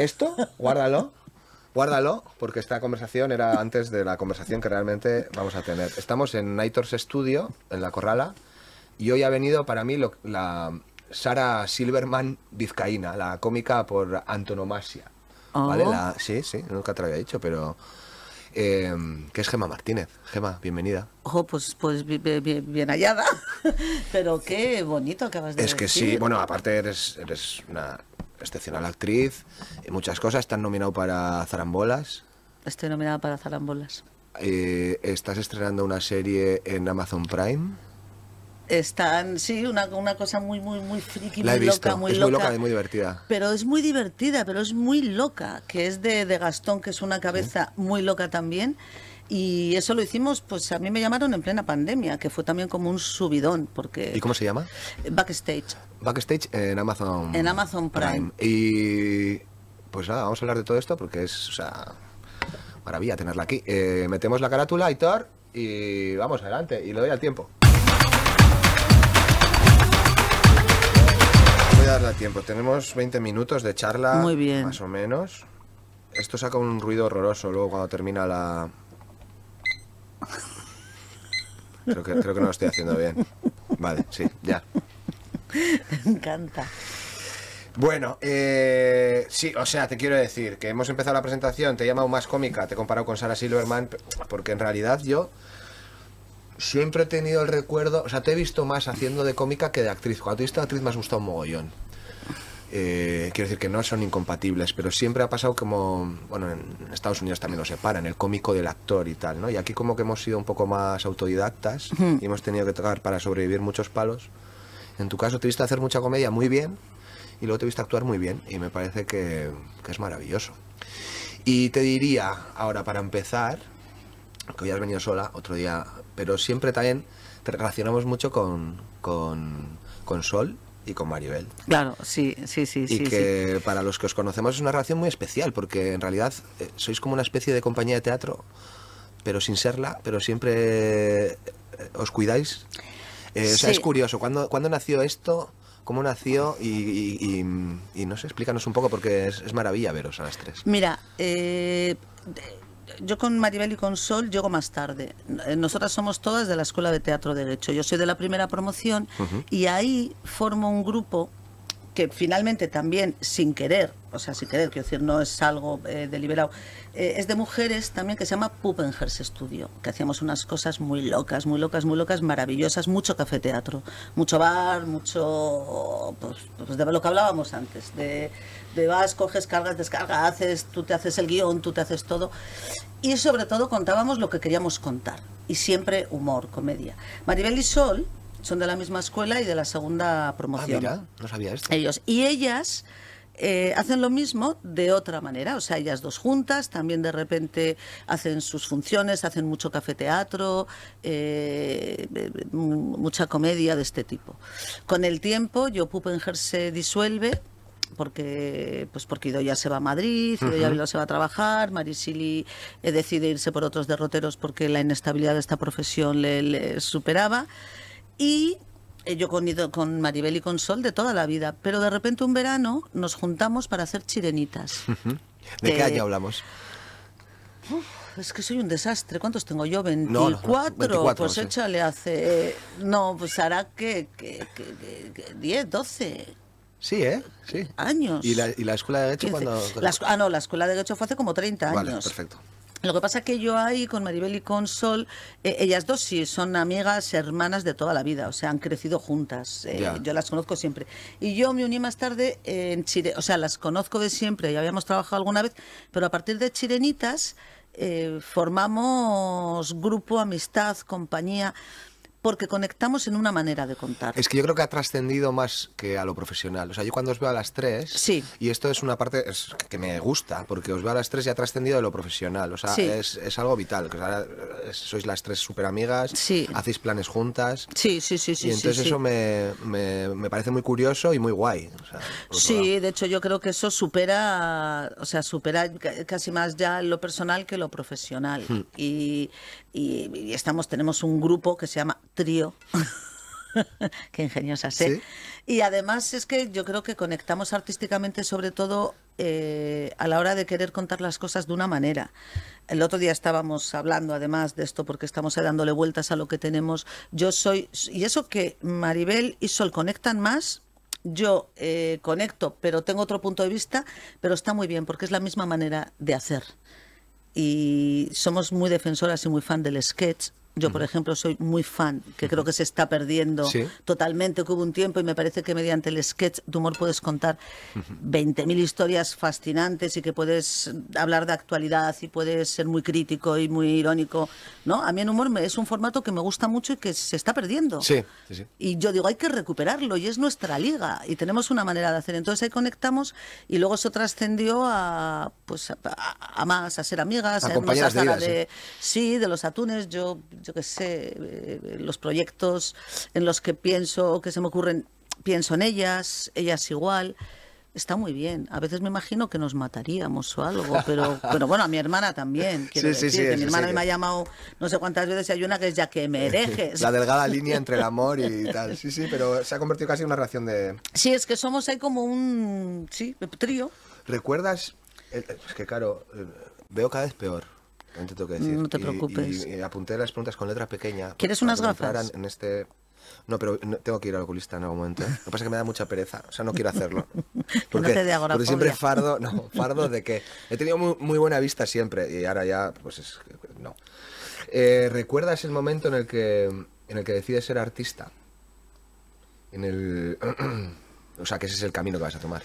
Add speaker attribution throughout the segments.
Speaker 1: Esto, guárdalo. Guárdalo, porque esta conversación era antes de la conversación que realmente vamos a tener. Estamos en Nightors Studio, en La Corrala, y hoy ha venido para mí lo- la Sara Silverman vizcaína, la cómica por antonomasia.
Speaker 2: Oh.
Speaker 1: ¿Vale? La- sí, sí, nunca te lo había dicho, pero... eh, que es Gema Martínez. Gema, bienvenida.
Speaker 2: Ojo, pues, pues bi- bi- bi- bien, hallada. Pero qué bonito acabas de
Speaker 1: Es que sí, bueno, aparte eres, eres una excepcional actriz, y muchas cosas, estás nominado para Zarambolas,
Speaker 2: Estoy nominada para Zarambolas.
Speaker 1: eh, estás estrenando una serie en Amazon Prime.
Speaker 2: Están, sí, una, una cosa muy, muy, muy friki,
Speaker 1: La he
Speaker 2: muy
Speaker 1: visto,
Speaker 2: loca, muy
Speaker 1: es
Speaker 2: loca.
Speaker 1: muy loca y muy divertida.
Speaker 2: Pero es muy divertida, pero es muy loca, que es de, de Gastón, que es una cabeza muy loca también. Y eso lo hicimos, pues a mí me llamaron en plena pandemia, que fue también como un subidón, porque...
Speaker 1: ¿Y cómo se llama?
Speaker 2: Backstage.
Speaker 1: Backstage en Amazon
Speaker 2: En Amazon Prime.
Speaker 1: Y pues nada, vamos a hablar de todo esto porque es, o sea, maravilla tenerla aquí. Eh, metemos la carátula, Aitor, y vamos adelante, y le doy al tiempo. Voy a darle al tiempo. Tenemos 20 minutos de charla.
Speaker 2: Muy bien.
Speaker 1: Más o menos. Esto saca un ruido horroroso luego cuando termina la... Creo que, creo que no lo estoy haciendo bien. Vale, sí, ya.
Speaker 2: Me encanta.
Speaker 1: Bueno, eh, sí, o sea, te quiero decir que hemos empezado la presentación, te he llamado más cómica, te he comparado con Sarah Silverman, porque en realidad yo siempre he tenido el recuerdo, o sea, te he visto más haciendo de cómica que de actriz. Cuando te he visto de actriz me has gustado un mogollón. Eh, quiero decir que no son incompatibles, pero siempre ha pasado como, bueno, en Estados Unidos también lo separan, el cómico del actor y tal, ¿no? Y aquí como que hemos sido un poco más autodidactas y hemos tenido que tocar para sobrevivir muchos palos. En tu caso te he visto hacer mucha comedia muy bien y luego te he visto actuar muy bien y me parece que, que es maravilloso. Y te diría, ahora para empezar, que hoy has venido sola, otro día, pero siempre también te relacionamos mucho con, con, con Sol y con Maribel.
Speaker 2: Claro, sí, sí, sí,
Speaker 1: Y
Speaker 2: sí. sí.
Speaker 1: que para los que os conocemos es una relación muy especial, porque en realidad eh, sois como una especie de compañía de teatro, pero sin serla, pero siempre eh, os cuidáis. Eh, O sea, es curioso, ¿cuándo, cuándo nació esto? ¿Cómo nació? Y, y- y- y no sé, explícanos un poco, porque es, es maravilla veros a las tres.
Speaker 2: Mira, eh, de- yo con Maribel y con Sol llego más tarde. Eh, Nosotras somos todas de la Escuela de Teatro de Derecho. Yo soy de la primera promoción y ahí formo un grupo que finalmente también sin querer, o sea, sin querer, quiero decir, no es algo eh, deliberado, eh, es de mujeres también que se llama Puppenhers Studio, que hacíamos unas cosas muy locas, muy locas, muy locas, maravillosas, mucho café teatro, mucho bar, mucho, pues, pues de lo que hablábamos antes, de, de vas, coges, cargas, descargas, haces, tú te haces el guion, tú te haces todo. Y sobre todo contábamos lo que queríamos contar. Y siempre humor, comedia. Maribel y Sol son de la misma escuela y de la segunda
Speaker 1: Ah,
Speaker 2: promoción.
Speaker 1: mira, no sabía esto.
Speaker 2: Ellos. Y ellas eh, hacen lo mismo de otra manera. O sea, ellas dos juntas también de repente hacen sus funciones, hacen mucho cafeteatro, eh, eh, mu- mucha comedia de este tipo. Con el tiempo, yo Puppenger se disuelve porque pues porque Idoia se va a Madrid, Idoia Viló se va a trabajar, Marisili eh, decide irse por otros derroteros porque la inestabilidad de esta profesión le, le superaba y eh, yo con, con Maribel y con Sol de toda la vida, pero de repente un verano nos juntamos para hacer chirenitas.
Speaker 1: ¿De qué año hablamos?
Speaker 2: Es que soy un desastre. ¿Cuántos tengo yo?
Speaker 1: no, no,
Speaker 2: 24.
Speaker 1: 24,
Speaker 2: pues
Speaker 1: sí.
Speaker 2: échale hace. eh, no, pues hará que, que, que- que- que 10, 12
Speaker 1: Sí, ¿eh? Sí.
Speaker 2: años.
Speaker 1: ¿Y la, y la escuela de derecho
Speaker 2: 15.
Speaker 1: cuando...?
Speaker 2: Ah, no, la escuela de Derecho fue hace como 30 años.
Speaker 1: Vale, perfecto.
Speaker 2: Lo que pasa es que yo ahí con Maribel y con Sol, eh, ellas dos sí son amigas, hermanas de toda la vida, o sea, han crecido juntas. eh, yo las conozco siempre. Y yo me uní más tarde en Chile, o sea, las conozco de siempre, ya habíamos trabajado alguna vez, pero a partir de Chirenitas eh, formamos grupo, amistad, compañía, porque conectamos en una manera de contar.
Speaker 1: Es que yo creo que ha trascendido más que a lo profesional. O sea, yo cuando os veo a las tres,
Speaker 2: Sí.
Speaker 1: y esto es una parte es- que me gusta, porque os veo a las tres y ha trascendido de lo profesional. O sea,
Speaker 2: Sí.
Speaker 1: es, es algo vital. Sois las tres súper amigas,
Speaker 2: Sí.
Speaker 1: hacéis planes juntas.
Speaker 2: Sí, sí, sí, sí.
Speaker 1: y entonces eso me, me- me parece muy curioso y muy guay. o sea,
Speaker 2: Sí, de hecho yo creo que eso supera, o sea, supera ca- casi más ya lo personal que lo profesional.
Speaker 1: Hmm.
Speaker 2: Y, y- y estamos, tenemos un grupo que se llama Trío. Qué ingeniosas, ¿eh?
Speaker 1: Sí.
Speaker 2: Y además es que yo creo que conectamos artísticamente sobre todo eh, a la hora de querer contar las cosas de una manera. El otro día estábamos hablando además de esto porque estamos dándole vueltas a lo que tenemos. Yo soy, y eso que Maribel y Sol conectan más, yo eh, conecto, pero tengo otro punto de vista, pero está muy bien porque es la misma manera de hacer. Y somos muy defensoras y muy fan del sketch yo, por ejemplo, soy muy fan, que creo que se está perdiendo totalmente, que hubo un tiempo y me parece que mediante el sketch de humor puedes contar 20.000 historias fascinantes y que puedes hablar de actualidad y puedes ser muy crítico y muy irónico. ¿no? A mí el humor es un formato que me gusta mucho y que se está perdiendo.
Speaker 1: Sí, sí,
Speaker 2: Y yo digo, hay que recuperarlo y es nuestra liga y tenemos una manera de hacer. Entonces ahí conectamos y luego eso trascendió a, pues, a, más, a ser amigas,
Speaker 1: a, compañeras de,
Speaker 2: de, sí, de los atunes. Yo yo qué sé, eh, los proyectos en los que pienso o que se me ocurren, pienso en ellas, ellas igual. Está muy bien. A veces me imagino que nos mataríamos o algo, pero, pero bueno, a mi hermana también. Quiero sí, decir, que mi hermana me ha llamado no sé cuántas veces y hay una que es ya que me herejes.
Speaker 1: La delgada línea entre el amor y tal. Sí, sí, pero se ha convertido casi en una reacción de...
Speaker 2: Sí, es que somos ahí como un... Sí, trío.
Speaker 1: ¿Recuerdas? Es que claro, eh, veo cada vez peor
Speaker 2: no te preocupes.
Speaker 1: Y, apunté las preguntas con letra pequeña.
Speaker 2: ¿Quieres unas gafas?
Speaker 1: En este... No, pero tengo que ir al oculista en algún momento. Lo que pasa es que me da mucha pereza. O sea, no quiero hacerlo.
Speaker 2: Porque, no
Speaker 1: porque siempre fardo, no, fardo de que he tenido muy, buena vista siempre y ahora ya, pues es, no. Eh, ¿Recuerdas el momento en el que en el que decides ser artista? En el, o sea, que ese es el camino que vas a tomar.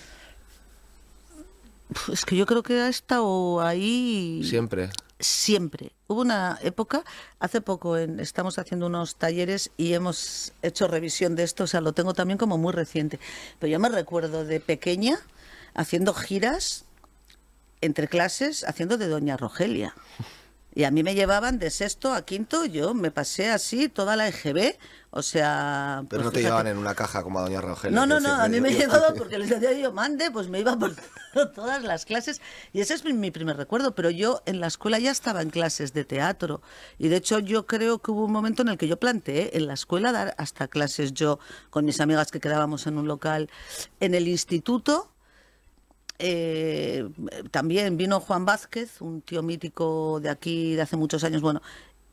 Speaker 2: Es que yo creo que ha estado ahí.
Speaker 1: Siempre
Speaker 2: siempre. Hubo una época, hace poco estamos haciendo unos talleres y hemos hecho revisión de esto, o sea, lo tengo también como muy reciente. Pero yo me recuerdo de pequeña haciendo giras entre clases, haciendo de Doña Rogelia. Y a mí me llevaban de sexto a quinto, yo me pasé así toda la EGB, o sea...
Speaker 1: Pero pues no te llevaban en una caja como a Doña Rogelia.
Speaker 2: No, no, no, a mí me llevaban porque les decía yo, mande, pues me iba por todas las clases. Y ese es mi primer recuerdo, pero yo en la escuela ya estaba en clases de teatro. Y de hecho yo creo que hubo un momento en el que yo planteé en la escuela dar hasta clases yo con mis amigas que quedábamos en un local. En el instituto eh, también vino Juan Vázquez, un tío mítico de aquí de hace muchos años, bueno,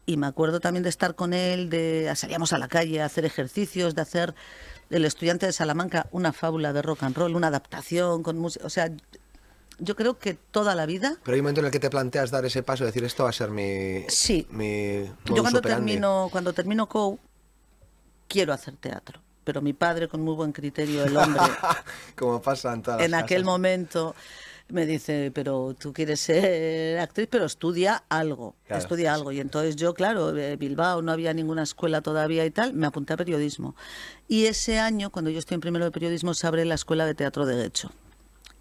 Speaker 2: y me acuerdo también de estar con él, de salíamos a la calle a hacer ejercicios, de hacer El estudiante de Salamanca una fábula de rock and roll, una adaptación con música, o sea, yo creo que toda la vida.
Speaker 1: Pero hay un momento en el que te planteas dar ese paso, decir esto va a ser mi.
Speaker 2: Sí.
Speaker 1: Mi
Speaker 2: yo cuando termino, cuando termino COU, quiero hacer teatro pero mi padre con muy buen criterio, el hombre,
Speaker 1: como pasa en todas
Speaker 2: En aquel momento me dice, pero tú quieres ser actriz, pero estudia algo, estudia algo. Y entonces yo, claro, eh, Bilbao no había ninguna escuela todavía y tal, me apunté a periodismo. Y ese año, cuando yo estoy en primero de periodismo, se abre la escuela de teatro de Derecho.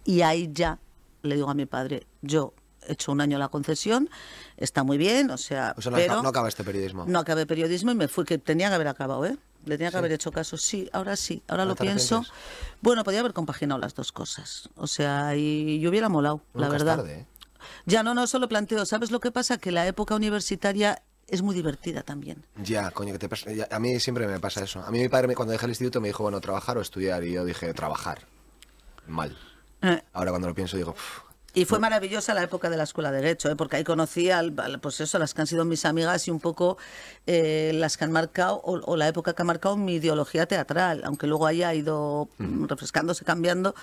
Speaker 2: Y ahí ya le digo a mi padre, yo hecho un año la concesión, está muy bien, o sea,
Speaker 1: no,
Speaker 2: pero
Speaker 1: no acaba este periodismo.
Speaker 2: No acabé periodismo y me fui, que tenía que haber acabado, ¿eh? Le tenía que haber hecho caso. Sí, ahora sí, ahora lo pienso. Bueno, podía haber compaginado las dos cosas. O sea, y yo hubiera molado, la verdad.
Speaker 1: ¿eh?
Speaker 2: Ya, no, no, solo planteo. ¿Sabes lo que pasa? Que la época universitaria es muy divertida también.
Speaker 1: Ya, coño, que te pasa, a mí siempre me pasa eso. A mí mi padre cuando dejé el instituto me dijo, bueno, trabajar o estudiar. Y yo dije, trabajar. Mal. Eh. Ahora cuando lo pienso digo,
Speaker 2: y fue maravillosa la época de la escuela de Derecho, ¿eh? porque ahí conocí al, pues eso, las que han sido mis amigas y un poco eh, las que han marcado, o, la época que ha marcado mi ideología teatral, aunque luego haya ido refrescándose, cambiando,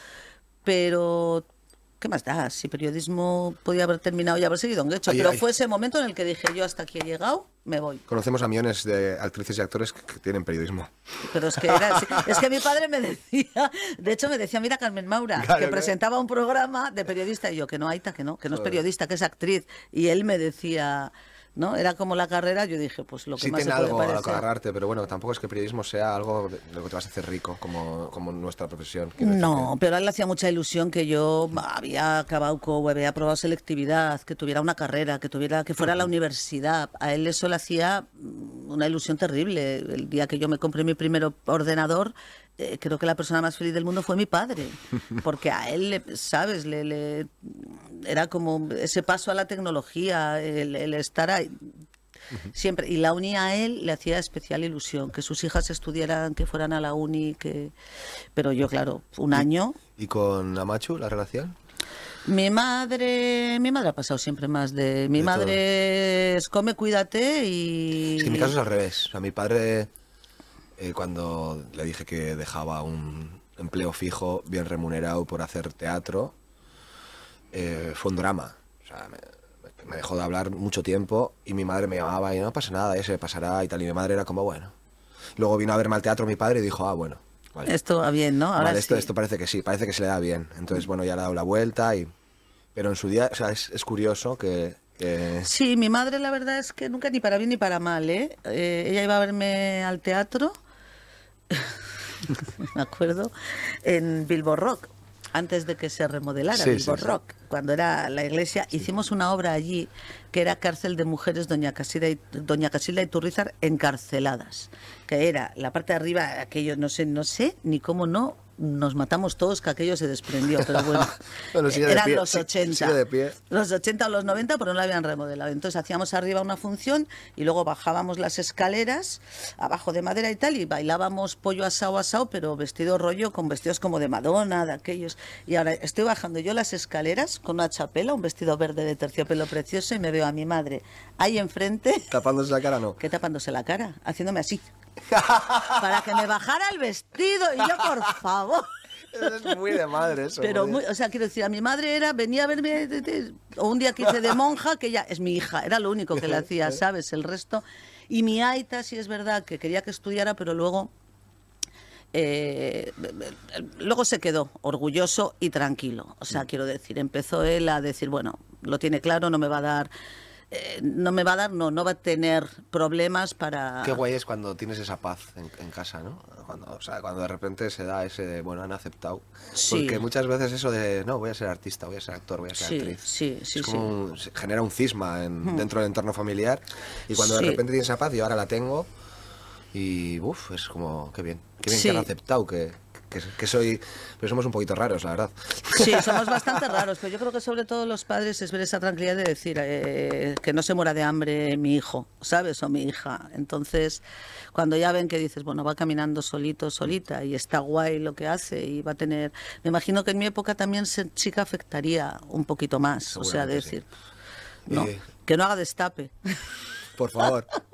Speaker 2: pero ¿qué más da? Si periodismo podía haber terminado y haber seguido en hecho. Pero fue ese momento en el que dije, yo hasta aquí he llegado, me voy.
Speaker 1: Conocemos a millones de actrices y actores que, tienen periodismo.
Speaker 2: Pero es que, es que mi padre me decía, de hecho me decía, mira Carmen Maura, que presentaba un programa de periodista y yo, que no, Aita, que no, que no es periodista, que es actriz. Y él me decía... ¿no? Era como la carrera, yo dije, pues lo que
Speaker 1: sí
Speaker 2: más
Speaker 1: tiene
Speaker 2: se puede
Speaker 1: algo
Speaker 2: parecer.
Speaker 1: a agarrarte, pero bueno, tampoco es que el periodismo sea algo de lo que te vas a hacer rico, como, como nuestra profesión.
Speaker 2: No, pero a él le hacía mucha ilusión que yo había acabado con, había aprobado selectividad, que tuviera una carrera, que tuviera que fuera a la universidad. A él eso le hacía una ilusión terrible. El día que yo me compré mi primer ordenador, eh, creo que la persona más feliz del mundo fue mi padre, porque a él, ¿sabes? Le, era como ese paso a la tecnología, el, estar ahí. Siempre. Y la uni a él le hacía especial ilusión, que sus hijas estudiaran, que fueran a la uni, que... Pero yo, claro, un año...
Speaker 1: ¿Y con Amachu la relación?
Speaker 2: Mi madre, mi madre ha pasado siempre más de. Mi
Speaker 1: De
Speaker 2: madre es come, cuídate y.
Speaker 1: Es que en mi caso es al revés. O sea, mi padre, eh, cuando le dije que dejaba un empleo fijo, bien remunerado por hacer teatro, eh, fue un drama. O sea, me, me dejó de hablar mucho tiempo y mi madre me llamaba y no pasa nada, ya se pasará y tal. Y mi madre era como, bueno. Luego vino a verme al teatro mi padre y dijo, ah, bueno. Vale,
Speaker 2: Esto va bien, ¿no? Ahora
Speaker 1: Vale, esto,
Speaker 2: sí.
Speaker 1: esto parece que sí, parece que se le da bien. Entonces, bueno, ya le ha dado la vuelta y... Pero en su día, o sea, es, es curioso que... que-
Speaker 2: Sí, mi madre la verdad es que nunca ni para bien ni para mal, ¿eh? Eh, ella iba a verme al teatro, me acuerdo, en Bilbo Rock, antes de que se remodelara
Speaker 1: Sí,
Speaker 2: Bilbo
Speaker 1: sí, sí.
Speaker 2: Rock, cuando era la iglesia, hicimos una obra allí que era Cárcel de Mujeres Doña Casilda y, Doña Casilda y Turrizar encarceladas, que era la parte de arriba, aquello, no sé, no sé ni cómo no nos matamos todos que aquello se desprendió, pero bueno,
Speaker 1: Bueno, sigue de
Speaker 2: eran
Speaker 1: pie,
Speaker 2: los
Speaker 1: sí,
Speaker 2: 80
Speaker 1: sigue de pie.
Speaker 2: los 80 o los 90, pero no la habían remodelado. Entonces hacíamos arriba una función y luego bajábamos las escaleras, abajo de madera y tal, y bailábamos pollo asado asado, pero vestido rollo con vestidos como de Madonna, de aquellos. Y ahora estoy bajando yo las escaleras con una chapela, un vestido verde de terciopelo precioso, y me veo a mi madre ahí enfrente,
Speaker 1: Tapándose la cara, no.
Speaker 2: que tapándose la cara, haciéndome así. Para que me bajara el vestido. Y yo, por favor.
Speaker 1: Eso es muy de madre eso.
Speaker 2: Pero,
Speaker 1: muy
Speaker 2: o sea, quiero decir, a mi madre era, venía a verme, de- de- o un día que hice de monja, que ella es mi hija, era lo único que le hacía, ¿sabes? El resto. Y mi aita, sí es verdad, que quería que estudiara, pero luego. eh, luego se quedó orgulloso y tranquilo. O
Speaker 1: Mm.
Speaker 2: sea, quiero decir, empezó él a decir, bueno, lo tiene claro, no me va a dar. Eh, no me va a dar, no, no va a tener problemas para.
Speaker 1: Qué guay es cuando tienes esa paz en, en casa, ¿no? Cuando, o sea, cuando de repente se da ese de, bueno, han aceptado.
Speaker 2: Sí.
Speaker 1: Porque muchas veces eso de, no, voy a ser artista, voy a ser actor, voy a ser
Speaker 2: Sí,
Speaker 1: actriz.
Speaker 2: sí, sí,
Speaker 1: es
Speaker 2: sí.
Speaker 1: como un- genera un cisma en- dentro del entorno familiar. Y cuando de repente tienes esa paz, y ahora la tengo, y uff, es como, qué bien. Qué bien que han aceptado que, que, que soy. Pero somos un poquito raros, la verdad.
Speaker 2: Sí, somos bastante raros, pero yo creo que sobre todo los padres es ver esa tranquilidad de decir eh, que no se muera de hambre mi hijo, ¿sabes? O mi hija. Entonces, cuando ya ven que dices, bueno, va caminando solito, solita, y está guay lo que hace, y va a tener... Me imagino que en mi época también ser chica afectaría un poquito más, o sea,
Speaker 1: Seguramente
Speaker 2: decir...
Speaker 1: sí.
Speaker 2: No,
Speaker 1: Eh,
Speaker 2: que no haga destape.
Speaker 1: Por favor.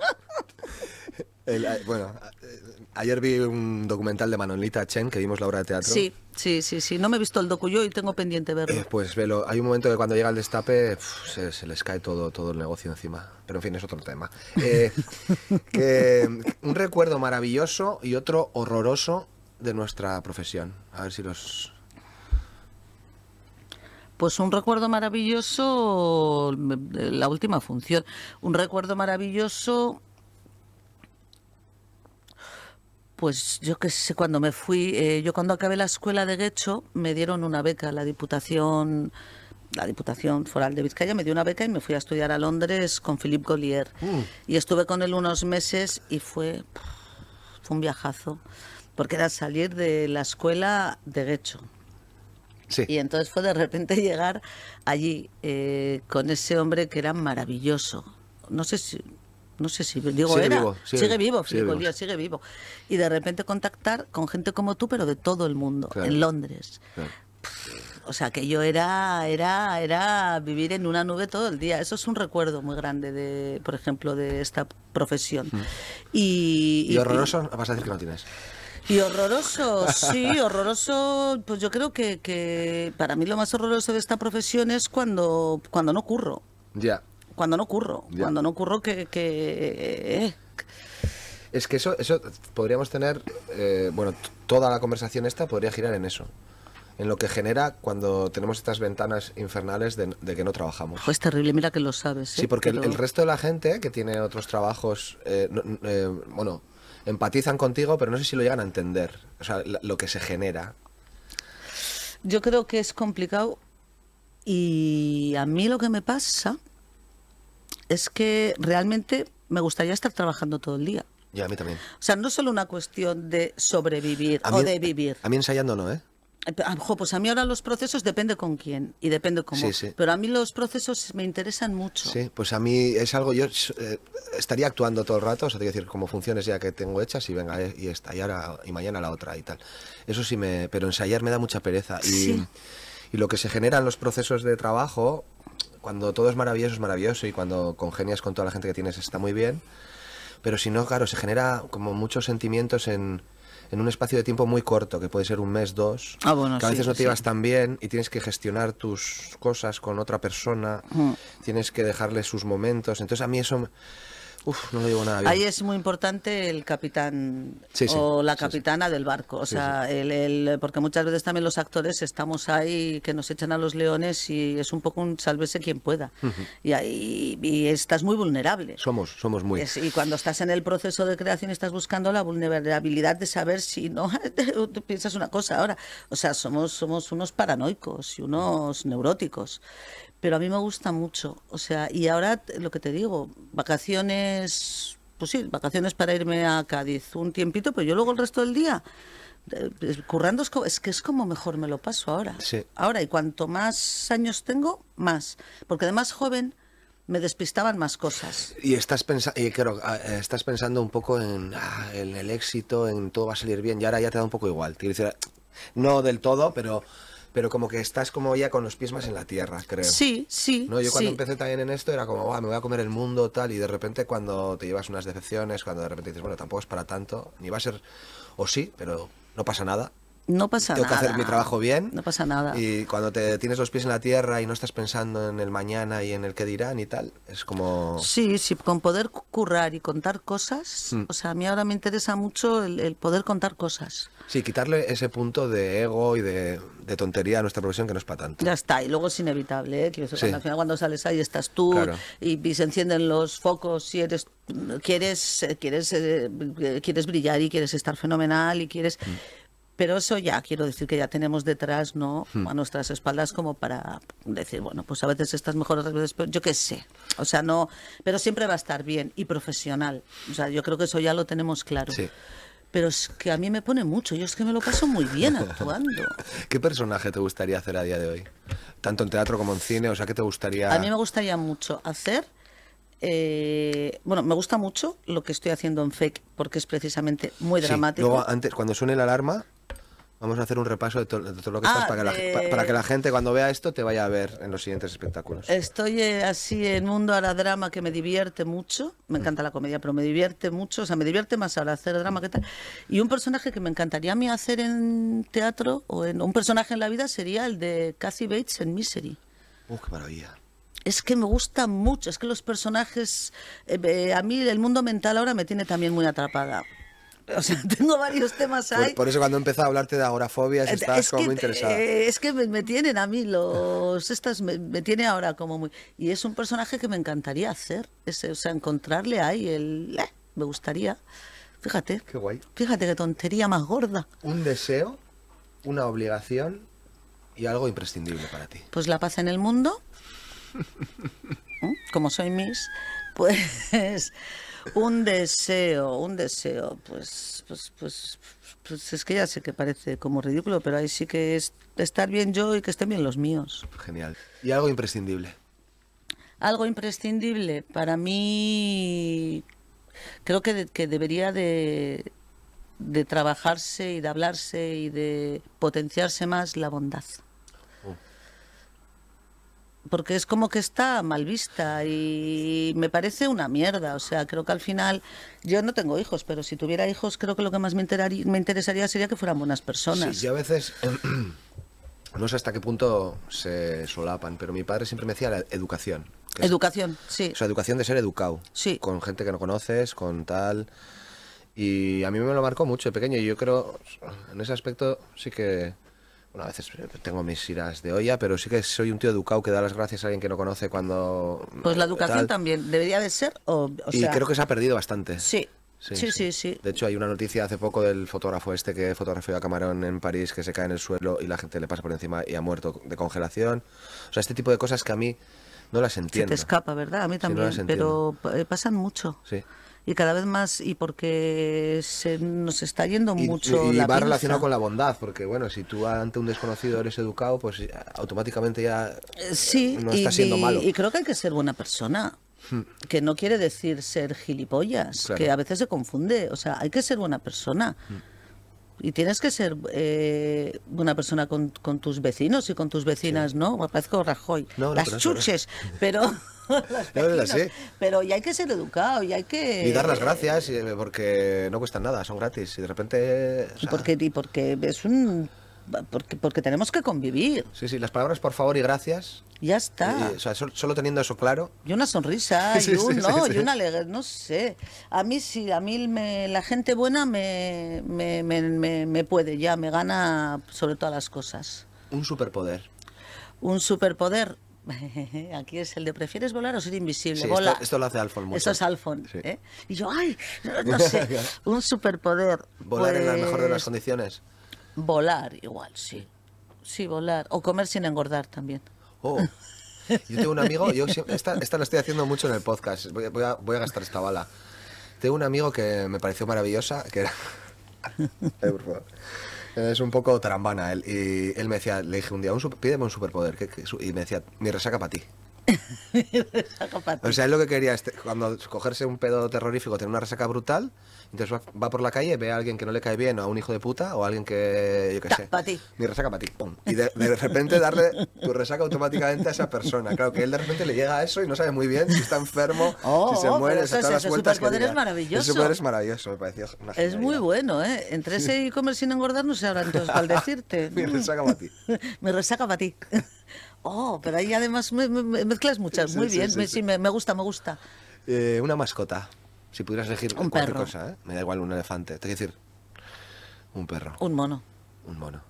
Speaker 1: El- eh, bueno, eh, ayer vi un documental de Manolita Chen, que vimos la obra de teatro.
Speaker 2: Sí, sí, sí, sí. No me he visto el docu yo y tengo pendiente verlo.
Speaker 1: Eh, pues velo, hay un momento que cuando llega el destape pf, se, se les cae todo, todo el negocio encima. Pero en fin, es otro tema. Eh, que, un recuerdo maravilloso y otro horroroso de nuestra profesión. A ver si los...
Speaker 2: Pues un recuerdo maravilloso, eh, la última función. Un recuerdo maravilloso, pues yo qué sé, cuando me fui, eh, yo cuando acabé la escuela de Guecho me dieron una beca, la Diputación, la Diputación Foral de Vizcaya me dio una beca y me fui a estudiar a Londres con Philippe Collier. Y estuve con él unos meses y fue, fue un viajazo, porque era salir de la escuela de Guecho.
Speaker 1: Sí,
Speaker 2: Y entonces fue de repente llegar allí eh, con ese hombre que era maravilloso. No sé si, no sé si digo
Speaker 1: Sigue
Speaker 2: era,
Speaker 1: vivo, sigue-
Speaker 2: sigue vivo,
Speaker 1: sigue vivo.
Speaker 2: Sigue vivo. Y de repente contactar con gente como tú, pero de todo el mundo,
Speaker 1: Claro.
Speaker 2: en Londres.
Speaker 1: claro.
Speaker 2: O sea, que yo era, era, era vivir en una nube todo el día. Eso es un recuerdo muy grande de, por ejemplo, de esta profesión. Y,
Speaker 1: ¿Y horroroso? Vas a decir que no tienes.
Speaker 2: y horroroso, sí, horroroso. Pues yo creo que, que para mí lo más horroroso de esta profesión es cuando, cuando no curro.
Speaker 1: Ya.
Speaker 2: Cuando no curro.
Speaker 1: Ya.
Speaker 2: Cuando no curro que... que eh,
Speaker 1: Es que eso, eso podríamos tener, eh, bueno, toda la conversación esta podría girar en eso. En lo que genera cuando tenemos estas ventanas infernales de, de que no trabajamos.
Speaker 2: es terrible, mira que lo sabes. ¿eh?
Speaker 1: Sí, porque el,
Speaker 2: Pero-
Speaker 1: el resto de la gente que tiene otros trabajos, eh, no- eh, bueno, empatizan contigo, pero no sé si lo llegan a entender. O sea, lo que se genera.
Speaker 2: Yo creo que es complicado y a mí lo que me pasa es que realmente me gustaría estar trabajando todo el día.
Speaker 1: Y a mí también.
Speaker 2: O sea, no solo una cuestión de sobrevivir o de vivir.
Speaker 1: A mí ensayando no, ¿eh?
Speaker 2: Eh, ah, jo, pues a mí ahora los procesos depende con quién y depende cómo.
Speaker 1: Sí, sí.
Speaker 2: Pero a mí los procesos me interesan mucho.
Speaker 1: Sí, pues a mí es algo, yo eh, estaría actuando todo el rato, o sea, te decir, como funciones ya que tengo hechas y venga, eh, y esta, y ahora, y mañana la otra y tal. Eso sí me, pero ensayar me da mucha pereza. Y,
Speaker 2: Sí.
Speaker 1: Y lo que se genera en los procesos de trabajo, cuando todo es maravilloso, es maravilloso y cuando congenias con toda la gente que tienes está muy bien. Pero si no, claro, se genera como muchos sentimientos en, en un espacio de tiempo muy corto, que puede ser un mes, dos,
Speaker 2: Ah, bueno,
Speaker 1: que a
Speaker 2: sí,
Speaker 1: veces no te
Speaker 2: sí.
Speaker 1: llevas tan bien y tienes que gestionar tus cosas con otra persona,
Speaker 2: Mm.
Speaker 1: tienes que dejarle sus momentos. Entonces a mí eso, uf, no llevo nada bien.
Speaker 2: Ahí es muy importante el capitán
Speaker 1: Sí, sí,
Speaker 2: o la
Speaker 1: sí, sí.
Speaker 2: capitana del barco, o sea, El, el- porque muchas veces también los actores estamos ahí que nos echan a los leones y es un poco un sálvese quien pueda. Y ahí y estás muy vulnerable.
Speaker 1: Somos, somos muy...
Speaker 2: Es- y cuando estás en el proceso de creación estás buscando la vulnerabilidad de saber si no tú piensas una cosa ahora. O sea, somos, somos unos paranoicos y unos neuróticos. Pero a mí me gusta mucho. O sea, y ahora lo que te digo, vacaciones, pues sí, vacaciones para irme a Cádiz un tiempito, pero yo luego el resto del día. eh, Currando es, es que es como mejor me lo paso ahora.
Speaker 1: Sí.
Speaker 2: Ahora, y cuanto más años tengo, más. Porque además joven me despistaban más cosas.
Speaker 1: Y estás, pensa y claro, ah, eh, estás pensando un poco en, ah, en el éxito, en todo va a salir bien, y ahora ya te da un poco igual. Te decir, no del todo, pero, pero como que estás como ya con los pies más en la tierra, creo.
Speaker 2: Sí, sí.
Speaker 1: No, yo cuando
Speaker 2: sí.
Speaker 1: empecé también en esto era como, "Buah, me voy a comer el mundo, tal, y de repente cuando te llevas unas decepciones, cuando de repente dices, bueno, tampoco es para tanto, ni va a ser, o sí, pero no pasa nada.
Speaker 2: No pasa
Speaker 1: Tengo
Speaker 2: nada.
Speaker 1: que hacer mi trabajo bien.
Speaker 2: No pasa nada.
Speaker 1: Y cuando te tienes los pies en la tierra y no estás pensando en el mañana y en el que dirán y tal, es como...
Speaker 2: Sí, sí, con poder cu- currar y contar cosas.
Speaker 1: Mm.
Speaker 2: O sea, a mí ahora me interesa mucho el, el poder contar cosas.
Speaker 1: Sí, quitarle ese punto de ego y de, de tontería a nuestra profesión que no es para tanto.
Speaker 2: Ya está, y luego es inevitable, ¿eh?
Speaker 1: Sí.
Speaker 2: cuando al final cuando sales ahí estás tú
Speaker 1: Claro.
Speaker 2: y, y se encienden los focos si eres quieres eh, quieres eh, quieres brillar y quieres estar fenomenal y quieres
Speaker 1: Mm.
Speaker 2: Pero eso ya quiero decir que ya tenemos detrás no
Speaker 1: Mm.
Speaker 2: a nuestras espaldas como para decir bueno pues a veces estás mejor otras veces peor, yo qué sé o sea no pero siempre va a estar bien y profesional o sea yo creo que eso ya lo tenemos claro
Speaker 1: Sí.
Speaker 2: pero es que a mí me pone mucho yo es que me lo paso muy bien actuando
Speaker 1: ¿Qué personaje te gustaría hacer a día de hoy? Tanto en teatro como en cine, o sea, ¿qué te gustaría...?
Speaker 2: A mí me gustaría mucho hacer. eh, bueno, me gusta mucho lo que estoy haciendo en Fake porque es precisamente muy
Speaker 1: Sí,
Speaker 2: dramático.
Speaker 1: Luego, antes, cuando suene la alarma, vamos a hacer un repaso de, to- de todo lo que
Speaker 2: Ah,
Speaker 1: estás para que, la,
Speaker 2: de-
Speaker 1: pa- para que la gente cuando vea esto te vaya a ver en los siguientes espectáculos.
Speaker 2: Estoy eh, así en mundo ahora drama que me divierte mucho. Me encanta la comedia, pero me divierte mucho. O sea, me divierte más ahora hacer drama que tal. Y un personaje que me encantaría a mí hacer en teatro o en un personaje en la vida sería el de Kathy Bates en Misery.
Speaker 1: Uh, qué maravilla.
Speaker 2: Es que me gusta mucho, es que los personajes, eh, eh, a mí el mundo mental ahora me tiene también muy atrapada. O sea, tengo varios temas ahí.
Speaker 1: Por, por eso cuando empezado a hablarte de agorafobias estás
Speaker 2: es
Speaker 1: como
Speaker 2: que,
Speaker 1: muy interesada.
Speaker 2: eh, es que me, me tienen a mí los estas me, me tiene ahora como muy y es un personaje que me encantaría hacer, ese, o sea, encontrarle ahí el eh, me gustaría. Fíjate.
Speaker 1: Qué guay.
Speaker 2: Fíjate qué tontería más gorda.
Speaker 1: Un deseo, una obligación y algo imprescindible para ti.
Speaker 2: Pues la paz en el mundo. ¿Mm? Como soy Miss, pues un deseo, un deseo, pues, pues, pues, pues es que ya sé que parece como ridículo, pero ahí sí que es estar bien yo y que estén bien los míos.
Speaker 1: Genial. Y algo imprescindible.
Speaker 2: Algo imprescindible para mí, creo que, de- que debería de, de trabajarse y de hablarse y de potenciarse más la bondad. Porque es como que está mal vista y me parece una mierda. O sea, creo que al final, yo no tengo hijos, pero si tuviera hijos, creo que lo que más me, enterari- me interesaría sería que fueran buenas personas.
Speaker 1: Sí, yo a veces, no sé hasta qué punto se solapan, pero mi padre siempre me decía la educación. que es-
Speaker 2: Educación, sí.
Speaker 1: o sea, educación de ser educado.
Speaker 2: Sí.
Speaker 1: Con gente que no conoces, con tal. Y a mí me lo marcó mucho de pequeño. Y yo creo, en ese aspecto, sí que. Bueno, a veces tengo mis iras de olla, pero sí que soy un tío educado que da las gracias a alguien que no conoce cuando.
Speaker 2: Pues la educación
Speaker 1: tal.
Speaker 2: también debería de ser, o, o
Speaker 1: y
Speaker 2: sea,
Speaker 1: creo que se ha perdido bastante.
Speaker 2: Sí, sí, sí, sí.
Speaker 1: De hecho, hay una noticia hace poco del fotógrafo este que fotografió a Camarón en París que se cae en el suelo y la gente le pasa por encima y ha muerto de congelación. O sea, este tipo de cosas que a mí no las
Speaker 2: Se
Speaker 1: entiendo.
Speaker 2: te escapa, ¿verdad? A mí también, pero eh, pasan mucho.
Speaker 1: Sí.
Speaker 2: Y cada vez más, y porque se nos está yendo
Speaker 1: Y,
Speaker 2: mucho
Speaker 1: y
Speaker 2: la
Speaker 1: va
Speaker 2: pinza.
Speaker 1: relacionado con la bondad, porque bueno, si tú ante un desconocido eres educado, pues eh, automáticamente ya
Speaker 2: Eh, Sí,
Speaker 1: no
Speaker 2: y,
Speaker 1: está siendo
Speaker 2: y-
Speaker 1: malo. Hmm.
Speaker 2: y creo que hay que ser buena persona. Que no quiere decir ser gilipollas,
Speaker 1: Claro.
Speaker 2: que a veces se confunde. O sea, hay que ser buena persona.
Speaker 1: Hmm.
Speaker 2: Y tienes que ser eh, una persona con, con tus vecinos y con tus vecinas, ¿no? Me parezco Rajoy.
Speaker 1: No, no,
Speaker 2: Las
Speaker 1: no.
Speaker 2: chuches, pero... los vecinos. Pero ya hay que ser educado y hay que...
Speaker 1: Y dar las gracias, y- porque no cuestan nada, son gratis. Y de repente. o
Speaker 2: Y
Speaker 1: sea,
Speaker 2: porque, y porque es un... Porque, porque tenemos que convivir.
Speaker 1: Sí, sí, las palabras por favor y gracias.
Speaker 2: Ya está.
Speaker 1: y, o sea, sol- solo teniendo eso claro.
Speaker 2: Y una sonrisa,
Speaker 1: Sí,
Speaker 2: y un
Speaker 1: sí,
Speaker 2: no,
Speaker 1: sí, sí.
Speaker 2: y una alegría, no sé. A mí sí, a mí me- la gente buena me, me, me, me- me puede ya, me gana sobre todas las cosas.
Speaker 1: Un superpoder.
Speaker 2: Un superpoder. Aquí es el de prefieres volar o ser invisible.
Speaker 1: Sí,
Speaker 2: Vola.
Speaker 1: esto, esto lo hace Alfon mucho.
Speaker 2: Esto es Alfon.
Speaker 1: Sí.
Speaker 2: ¿eh? Y yo, ay, no sé, un superpoder.
Speaker 1: Volar en la mejor de las
Speaker 2: pues,
Speaker 1: condiciones.
Speaker 2: Volar, igual, sí. Sí, volar. O comer sin engordar también.
Speaker 1: Oh. Yo tengo un amigo, yo siempre- esta, esta la estoy haciendo mucho en el podcast, voy, a- voy a, voy a gastar esta bala. Tengo un amigo que me pareció maravillosa, que era... Ay, por favor. Es un poco trambana él, y él me decía, le dije un día, un super- pídeme un superpoder, que- que y me decía, mi resaca para ti. O sea, él lo que quería es te- cuando cogerse un pedo terrorífico, tener una resaca brutal, entonces va, va por la calle, ve a alguien que no le cae bien, o a un hijo de puta, o a alguien que, yo qué sé.
Speaker 2: pa' ti.
Speaker 1: Mi resaca para ti, pum. Y de, de repente darle tu resaca automáticamente a esa persona. Claro, que él de repente le llega a eso y no sabe muy bien si está enfermo,
Speaker 2: Oh,
Speaker 1: si se
Speaker 2: oh,
Speaker 1: muere, si todas las vueltas que
Speaker 2: es maravilloso.
Speaker 1: Superpoder es maravilloso, me pareció una
Speaker 2: Es muy bueno, ¿eh? Entre ese y comer sin engordar no sé ahora entonces cuál decirte.
Speaker 1: Mi resaca para ti.
Speaker 2: Me resaca para ti. Oh, pero ahí además me, me- me mezclas muchas.
Speaker 1: Sí,
Speaker 2: muy
Speaker 1: sí,
Speaker 2: bien,
Speaker 1: sí,
Speaker 2: me,
Speaker 1: sí.
Speaker 2: sí, me, me gusta, me gusta.
Speaker 1: Eh, una mascota. Si pudieras elegir
Speaker 2: Un
Speaker 1: cualquier
Speaker 2: perro.
Speaker 1: cosa, ¿eh? Me da igual un elefante. Te quiero decir, un perro,
Speaker 2: Un mono,
Speaker 1: un mono.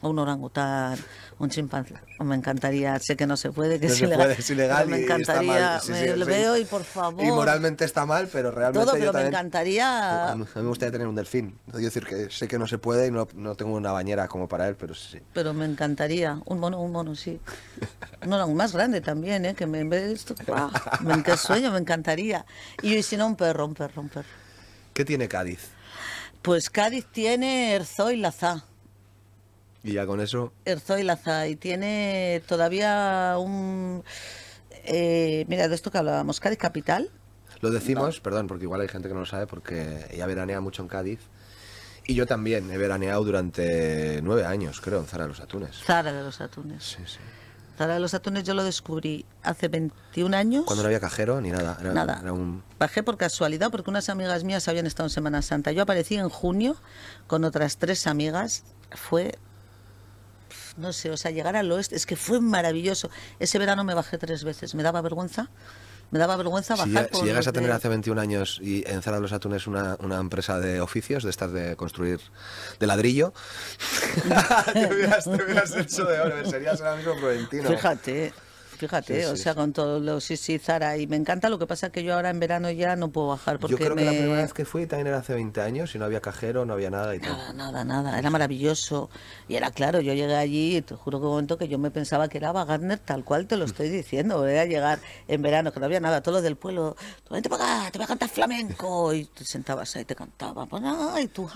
Speaker 2: O un orangután, un chimpancé. Me encantaría, sé que no se puede, que
Speaker 1: No
Speaker 2: es
Speaker 1: se
Speaker 2: ilegal,
Speaker 1: puede, es ilegal
Speaker 2: me
Speaker 1: y está
Speaker 2: encantaría,
Speaker 1: mal. Sí,
Speaker 2: me
Speaker 1: sí,
Speaker 2: lo
Speaker 1: sí.
Speaker 2: veo y por favor.
Speaker 1: Y moralmente está mal, pero realmente
Speaker 2: Todo,
Speaker 1: yo
Speaker 2: pero me
Speaker 1: también-
Speaker 2: encantaría.
Speaker 1: A mí me gustaría tener un delfín. Quiero decir que sé que no se puede y no, no tengo una bañera como para él, pero sí.
Speaker 2: Pero me encantaría. Un mono, un mono, sí. Un mono más grande también, ¿eh? Que me en vez de esto. ¡guau! Me, qué sueño, me encantaría. Y si no, un perro, un perro, un perro.
Speaker 1: ¿Qué tiene Cádiz?
Speaker 2: Pues Cádiz tiene Erzo y Lazá.
Speaker 1: Y ya con eso,
Speaker 2: Erzo y tiene todavía un. eh, mira, de esto que hablábamos, Cádiz Capital.
Speaker 1: lo decimos, perdón, porque igual hay gente que no lo sabe, porque ella veranea mucho en Cádiz. Y yo también he veraneado durante nueve años, creo, en Zara de los Atunes.
Speaker 2: Zara de los Atunes.
Speaker 1: Sí, sí.
Speaker 2: Zara de los Atunes yo lo descubrí hace 21 años.
Speaker 1: Cuando no había cajero ni nada. Era,
Speaker 2: Nada.
Speaker 1: era un...
Speaker 2: Bajé por casualidad porque unas amigas mías habían estado en Semana Santa. Yo aparecí en junio con otras tres amigas. Fue, no sé, o sea, llegar al oeste, es que fue maravilloso. Ese verano me bajé tres veces. Me daba vergüenza. Me daba vergüenza
Speaker 1: Si,
Speaker 2: bajar por
Speaker 1: si llegas a
Speaker 2: de-
Speaker 1: tener hace 21 años y en Zara de los Atunes una, una empresa de oficios, de estas de construir de ladrillo, te, hubieras, te hubieras hecho de oro, serías ahora mismo Florentino.
Speaker 2: Fíjate, fíjate,
Speaker 1: Sí,
Speaker 2: o
Speaker 1: sí,
Speaker 2: sea,
Speaker 1: sí.
Speaker 2: con todo lo sí, sí, Zara. Y me encanta, lo que pasa que yo ahora en verano ya no puedo bajar porque
Speaker 1: Yo creo
Speaker 2: me...
Speaker 1: que la primera vez que fui también era hace 20 años y no había cajero, no había nada y tal.
Speaker 2: Nada, nada, nada. Era maravilloso. Y era claro, yo llegué allí y te juro que un momento que yo me pensaba que era Wagner tal cual te lo estoy diciendo. Era llegar en verano, que no había nada, todo lo del pueblo. Tú vente para acá, te voy a cantar flamenco. Y te sentabas ahí, te cantaba. Pues, ay, tú,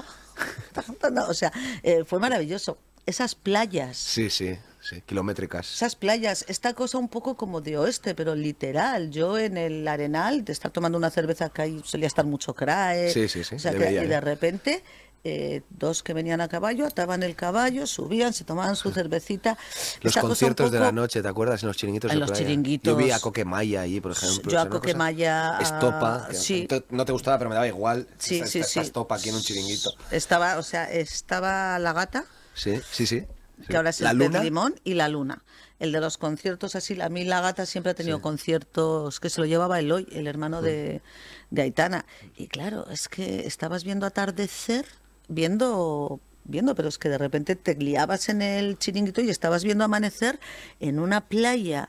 Speaker 2: estás cantando. O sea, eh, fue maravilloso. Esas playas.
Speaker 1: Sí, sí, sí, kilométricas.
Speaker 2: Esas playas, esta cosa un poco como de oeste, pero literal. Yo en el Arenal, de estar tomando una cerveza que ahí solía estar mucho crae.
Speaker 1: Sí, sí, sí,
Speaker 2: O sea,
Speaker 1: le
Speaker 2: que- y
Speaker 1: ¿eh?
Speaker 2: de repente, eh, dos que venían a caballo, ataban el caballo, subían, se tomaban su cervecita.
Speaker 1: Los
Speaker 2: Esta
Speaker 1: conciertos de la
Speaker 2: poco-
Speaker 1: noche, ¿te acuerdas? En los chiringuitos
Speaker 2: En
Speaker 1: de
Speaker 2: los
Speaker 1: playa.
Speaker 2: chiringuitos.
Speaker 1: Yo vi a Coquemaya allí, por ejemplo.
Speaker 2: Yo a Coquemaya,
Speaker 1: Estopa. que
Speaker 2: sí.
Speaker 1: No te gustaba, pero me daba igual.
Speaker 2: Sí,
Speaker 1: Esta-
Speaker 2: sí,
Speaker 1: esta-
Speaker 2: sí.
Speaker 1: Estopa aquí en un chiringuito.
Speaker 2: Estaba, o sea, estaba la gata,
Speaker 1: Sí, sí, sí. Sí.
Speaker 2: que ahora es el
Speaker 1: luna.
Speaker 2: Limón, y la luna. El de los conciertos así, a mí la gata siempre ha tenido conciertos que se lo llevaba Eloy, el hermano de, de Aitana. Y claro, es que estabas viendo atardecer, viendo viendo, pero es que de repente te liabas en el chiringuito y estabas viendo amanecer en una playa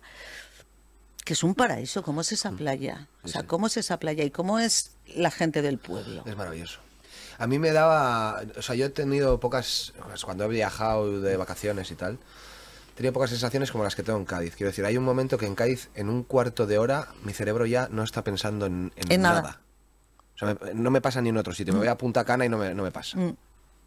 Speaker 2: que es un paraíso. ¿Cómo es esa playa? O sea, ¿cómo es esa playa y cómo es la gente del pueblo?
Speaker 1: Es maravilloso. A mí me daba, o sea, yo he tenido pocas, pues, cuando he viajado de vacaciones y tal, he tenido pocas sensaciones como las que tengo en Cádiz. Quiero decir, hay un momento que en Cádiz, en un cuarto de hora, mi cerebro ya no está pensando en, en
Speaker 2: En nada.
Speaker 1: nada. O sea, me- no me pasa ni en otro sitio. Me voy a Punta Cana y no me, no me pasa.
Speaker 2: Mm.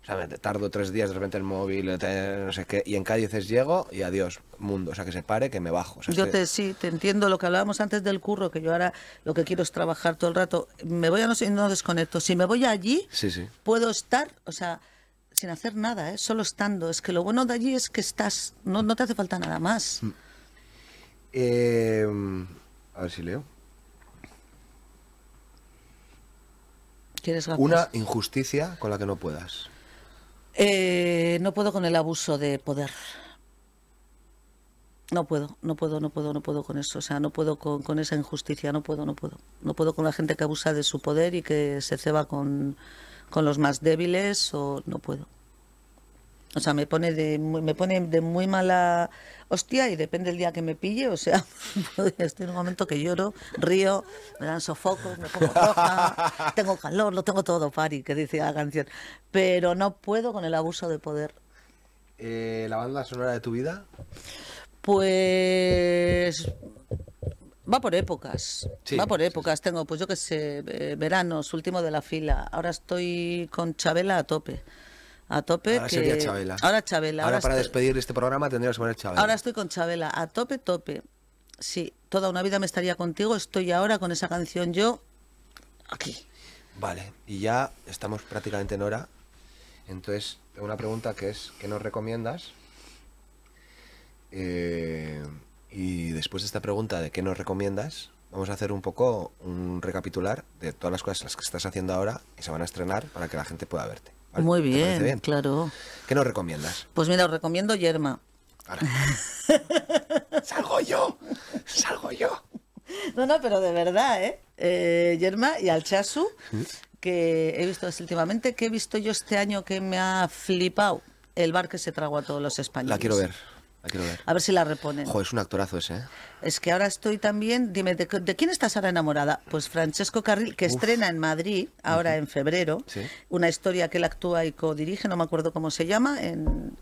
Speaker 1: O sea, me tardo tres días, de repente el móvil, te- no sé qué. Y en Cádiz es llego y adiós, mundo. O sea, que se pare, que me bajo. O sea, es
Speaker 2: Yo
Speaker 1: que-
Speaker 2: te sí, te entiendo lo que hablábamos antes del curro, que yo ahora lo que quiero es trabajar todo el rato. Me voy a no sé, no desconecto. Si me voy allí,
Speaker 1: Sí, sí.
Speaker 2: puedo estar, o sea, sin hacer nada, ¿eh? solo estando. Es que lo bueno de allí es que estás, no, no te hace falta nada más.
Speaker 1: Eh, a ver si leo.
Speaker 2: ¿Quieres gafas?
Speaker 1: Una injusticia con la que no puedas.
Speaker 2: Eh, no puedo con el abuso de poder. No puedo, no puedo, no puedo, no puedo con eso. O sea, no puedo con, esa injusticia, no puedo, no puedo. No puedo con la gente que abusa de su poder y que se ceba con, con los más débiles o no puedo. O sea, me pone de muy, me pone de muy mala hostia y depende del día que me pille. O sea, estoy en un momento que lloro, río, me dan sofocos, me pongo roja, tengo calor, lo tengo todo, Pari, que dice la canción. Pero no puedo con el abuso de poder.
Speaker 1: Eh, la banda sonora de tu vida.
Speaker 2: Pues va por épocas.
Speaker 1: Sí,
Speaker 2: va por
Speaker 1: sí,
Speaker 2: épocas. Tengo, pues yo qué sé, eh, veranos, último de la fila. Ahora estoy con Chabela a tope. A tope.
Speaker 1: Ahora
Speaker 2: que...
Speaker 1: sería Chabela.
Speaker 2: Ahora Chabela.
Speaker 1: Ahora, para
Speaker 2: estoy-
Speaker 1: despedir este programa tendríamos que poner Chabela.
Speaker 2: Ahora estoy con Chabela, a tope, tope. Sí, toda una vida me estaría contigo. Estoy ahora con esa canción yo aquí.
Speaker 1: Vale, y ya estamos prácticamente en hora. Entonces, tengo una pregunta que es, ¿qué nos recomiendas? Eh, y después de esta pregunta de qué nos recomiendas, vamos a hacer un poco un recapitular de todas las cosas las que estás haciendo ahora y se van a estrenar para que la gente pueda verte.
Speaker 2: Muy
Speaker 1: ¿Te parece
Speaker 2: bien, claro.
Speaker 1: ¿Qué nos recomiendas?
Speaker 2: Pues mira, os recomiendo Yerma.
Speaker 1: Ahora. ¡Salgo yo! ¡Salgo yo!
Speaker 2: No, no, pero de verdad, ¿eh? eh Yerma y Alchazu, que he visto últimamente, que he visto yo este año que me ha flipado. El bar que se tragó a todos los españoles.
Speaker 1: La quiero ver. La quiero ver.
Speaker 2: A ver si la reponen.
Speaker 1: Joder, es un actorazo ese, ¿eh?
Speaker 2: Es que ahora estoy también. Dime, ¿de, de quién estás ahora enamorada? Pues Francesco Carril, que estrena en Madrid, ahora en febrero,
Speaker 1: Sí.
Speaker 2: una historia que él actúa y codirige, no me acuerdo cómo se llama, en,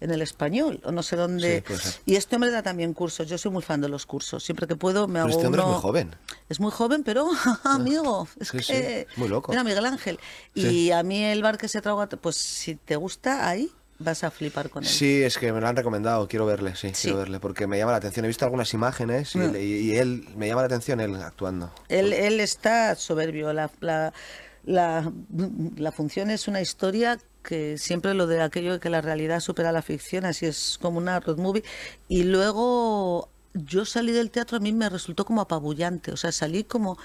Speaker 2: en el español, o no sé dónde.
Speaker 1: Sí,
Speaker 2: y este hombre da también cursos. Yo soy muy fan de los cursos. Siempre que puedo me
Speaker 1: Pero
Speaker 2: hago
Speaker 1: este hombre es
Speaker 2: uno-
Speaker 1: muy joven.
Speaker 2: Es muy joven, pero amigo, es
Speaker 1: Sí,
Speaker 2: que
Speaker 1: sí, es muy loco.
Speaker 2: Mira, Miguel Ángel. Y a mí el bar que se traga, pues si te gusta ahí, vas a flipar con él.
Speaker 1: Sí, es que me lo han recomendado, quiero verle, sí,
Speaker 2: Sí.
Speaker 1: quiero verle, porque me llama la atención. He visto algunas imágenes y,
Speaker 2: Mm.
Speaker 1: él, y- él, me llama la atención él actuando.
Speaker 2: Él, él está soberbio. La, la, la, la función es una historia que siempre lo de aquello de que la realidad supera la ficción, así es como una road movie. Y luego yo salí del teatro, a mí me resultó como apabullante, o sea, salí como...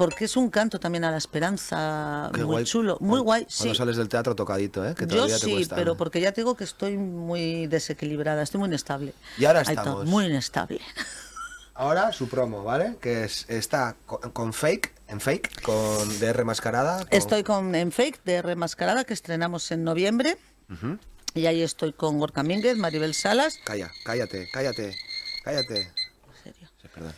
Speaker 2: Porque es un canto también a la esperanza,
Speaker 1: Qué
Speaker 2: muy
Speaker 1: guay.
Speaker 2: chulo, muy guay,
Speaker 1: Cuando
Speaker 2: sí.
Speaker 1: sales del teatro tocadito, ¿eh? Que
Speaker 2: Yo
Speaker 1: todavía te
Speaker 2: sí,
Speaker 1: cuesta.
Speaker 2: pero
Speaker 1: ¿no?
Speaker 2: porque ya te digo que estoy muy desequilibrada, estoy muy inestable.
Speaker 1: Y ahora estamos.
Speaker 2: muy inestable.
Speaker 1: Ahora su promo, ¿vale? Que es, está con, con Fake, en Fake, con DR Mascarada. con-
Speaker 2: Estoy con En Fake de Remascarada, que estrenamos en noviembre. Y ahí estoy con Gorka Mínguez, Maribel Salas.
Speaker 1: Calla, cállate, cállate, cállate.
Speaker 2: En serio.
Speaker 1: Sí, perdón.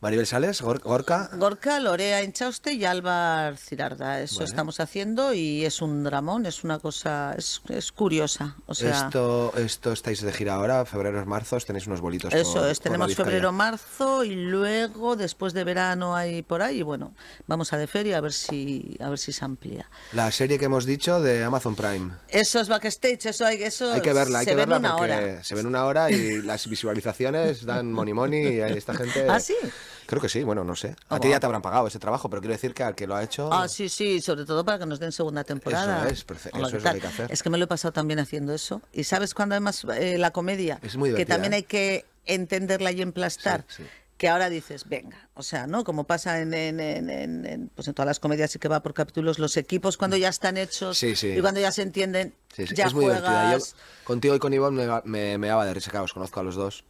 Speaker 1: Maribel Sales, Gor- Gorka.
Speaker 2: Gorka, Lorea Inchauste y Álvar Cirarda. Eso
Speaker 1: Vale.
Speaker 2: estamos haciendo y es un dramón, es una cosa, es, es curiosa. O sea,
Speaker 1: esto, esto estáis de gira ahora, febrero, marzo, tenéis unos bolitos.
Speaker 2: eso
Speaker 1: por-
Speaker 2: es, tenemos febrero, marzo y luego después de verano hay por ahí y bueno, vamos a de feria a ver si a ver si se amplía.
Speaker 1: La serie que hemos dicho de Amazon Prime.
Speaker 2: Eso es backstage, eso hay, eso
Speaker 1: Hay que verla, hay
Speaker 2: se
Speaker 1: que verla porque
Speaker 2: hora.
Speaker 1: se ven una hora y las visualizaciones dan money money y esta gente...
Speaker 2: ¿Ah, sí?
Speaker 1: Creo que sí, bueno, no sé. A
Speaker 2: Ah,
Speaker 1: ti ya te habrán pagado ese trabajo, pero quiero decir que al que lo ha hecho...
Speaker 2: Ah, sí, sí, sobre todo para que nos den segunda temporada.
Speaker 1: es, perfe-
Speaker 2: Hola,
Speaker 1: eso
Speaker 2: ¿qué
Speaker 1: es lo que hay que hacer.
Speaker 2: Es que me lo he pasado también haciendo eso. Y sabes cuando además eh, la comedia,
Speaker 1: Es muy
Speaker 2: que también
Speaker 1: ¿eh?
Speaker 2: hay que entenderla y emplastar.
Speaker 1: Sí, sí.
Speaker 2: Que ahora dices, venga, o sea, ¿no? Como pasa en, en, en- en- en, pues en todas las comedias y que va por capítulos, los equipos cuando ya están hechos
Speaker 1: Sí, sí.
Speaker 2: y cuando ya se entienden,
Speaker 1: Sí, sí,
Speaker 2: ya
Speaker 1: es muy divertida. Yo contigo y con Ivonne me, me, me daba de risa, claro, os conozco a los dos.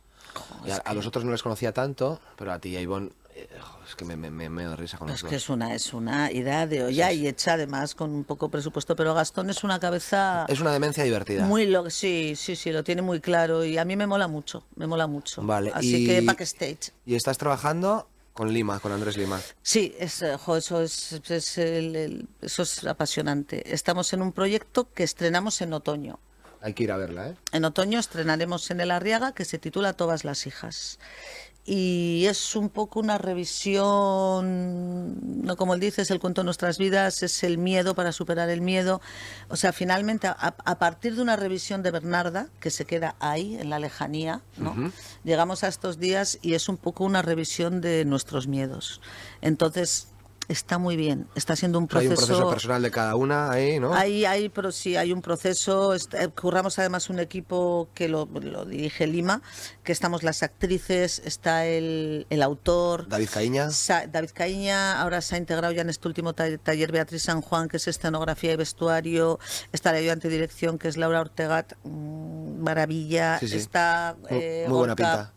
Speaker 1: A, a los otros no les conocía tanto, pero a ti y a Ivonne, eh, es que me, me, me, me da risa con
Speaker 2: Es
Speaker 1: los
Speaker 2: que
Speaker 1: dos.
Speaker 2: es una, es una idea de olla y hecha además con un poco presupuesto, pero Gastón es una cabeza
Speaker 1: Es una demencia divertida.
Speaker 2: Muy lo, sí, sí, sí, lo tiene muy claro y a mí me mola mucho, me mola mucho.
Speaker 1: Vale,
Speaker 2: Así
Speaker 1: y-
Speaker 2: que backstage.
Speaker 1: Y estás trabajando con Lima, con Andrés Lima.
Speaker 2: Sí, es, eh, jo, eso, es, es el- el- eso es apasionante. Estamos en un proyecto que estrenamos en otoño.
Speaker 1: Hay que ir a verla, ¿eh?
Speaker 2: En otoño estrenaremos en el Arriaga que se titula Todas las hijas. Y es un poco una revisión, no como él dice, es el cuento de nuestras vidas, es el miedo para superar el miedo. O sea, finalmente, a, a partir de una revisión de Bernarda, que se queda ahí, en la lejanía, ¿no? llegamos a estos días y es un poco una revisión de nuestros miedos. Entonces, está muy bien. Está siendo un
Speaker 1: O sea, hay
Speaker 2: proceso.
Speaker 1: un proceso personal de cada una ahí, ¿no?
Speaker 2: Hay, hay, pero sí, hay un proceso. eh, Curramos además un equipo que lo, lo dirige Lima, que estamos las actrices, está el, el autor.
Speaker 1: David Caíña.
Speaker 2: Sa- David Caíña, ahora se ha integrado ya en este último ta- taller Beatriz San Juan, que es escenografía y vestuario. Está la ayudante de dirección, que es Laura Ortega, mm, maravilla.
Speaker 1: Sí, sí.
Speaker 2: Está
Speaker 1: Muy-
Speaker 2: eh,
Speaker 1: muy buena
Speaker 2: Gorka.
Speaker 1: pinta.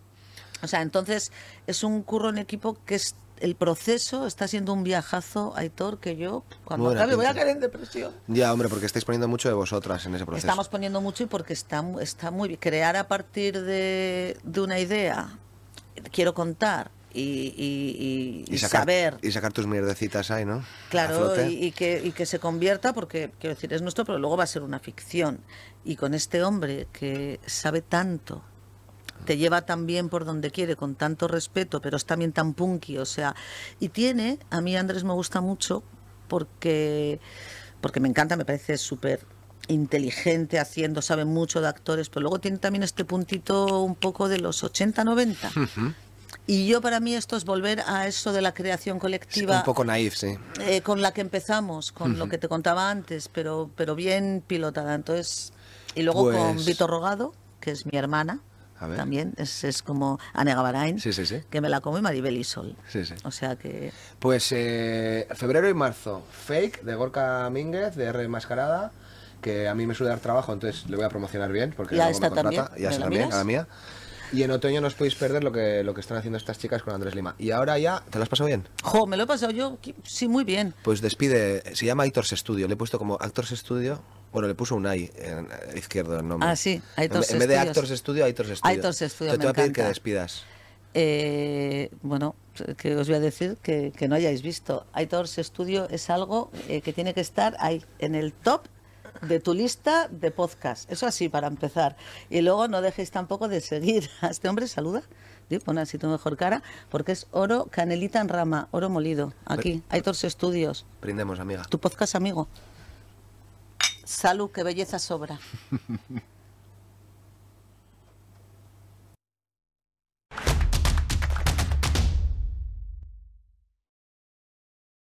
Speaker 2: O sea, entonces es un curro en equipo que es el proceso está siendo un viajazo, Aitor, que yo cuando
Speaker 1: Buena
Speaker 2: acabe voy a caer en depresión.
Speaker 1: Ya, hombre, porque estáis poniendo mucho de vosotras en ese proceso.
Speaker 2: Estamos poniendo mucho y porque está, está muy bien. Crear a partir de, de una idea, quiero contar y, y- y- y
Speaker 1: sacar,
Speaker 2: saber,
Speaker 1: Y sacar tus mierdecitas ahí, ¿no?
Speaker 2: Claro, y que, y que se convierta, porque quiero decir, es nuestro, pero luego va a ser una ficción. Y con este hombre que sabe tanto, te lleva tan bien por donde quiere, con tanto respeto, pero es también tan punky, o sea, y tiene, a mí Andrés me gusta mucho porque, porque me encanta, me parece súper inteligente haciendo, sabe mucho de actores, pero luego tiene también este puntito un poco de los 80, 90. Y yo para mí esto es volver a eso de la creación
Speaker 1: Sí,
Speaker 2: colectiva
Speaker 1: un poco naif, sí.
Speaker 2: eh, con la que empezamos, con lo que te contaba antes, pero, pero bien pilotada. Entonces, y luego
Speaker 1: Pues-
Speaker 2: con Vito Rogado, que es mi hermana. También, es, es como Ane Gavarain,
Speaker 1: Sí, sí, sí.
Speaker 2: que me la como y Maribel y Sol.
Speaker 1: Sí, sí.
Speaker 2: O sea que...
Speaker 1: Pues eh, febrero y marzo, Fake de Gorka Mínguez, de R Mascarada, que a mí me suele dar trabajo, entonces le voy a promocionar bien, porque
Speaker 2: Y a
Speaker 1: luego me
Speaker 2: esta también,
Speaker 1: contrata, y a
Speaker 2: ¿me
Speaker 1: esa
Speaker 2: la
Speaker 1: también, a la mía. Y en otoño no os podéis perder lo que, lo que están haciendo estas chicas con Andrés Lima. Y ahora ya, ¿te lo has pasado bien?
Speaker 2: Jo, me lo he pasado yo, sí, muy bien.
Speaker 1: Pues despide, se llama Actors Studio, le he puesto como Actors Studio, bueno, le puso un AI en, eh, izquierdo el nombre.
Speaker 2: Ah, sí,
Speaker 1: en, en vez de. Actors Studio, Actors Studio.
Speaker 2: Actors Studio,
Speaker 1: Te, voy a pedir que despidas.
Speaker 2: Eh, bueno, que os voy a decir que, que no hayáis visto. Aitors Studio es algo eh, que tiene que estar ahí, en el top de tu lista de podcast. Eso así, para empezar. Y luego no dejéis tampoco de seguir a este hombre, saluda. Pon así tu mejor cara, porque es oro canelita en rama, oro molido. Aquí, Aitors Studios,
Speaker 1: Brindemos, amiga.
Speaker 2: tu podcast amigo. Salud, qué belleza sobra.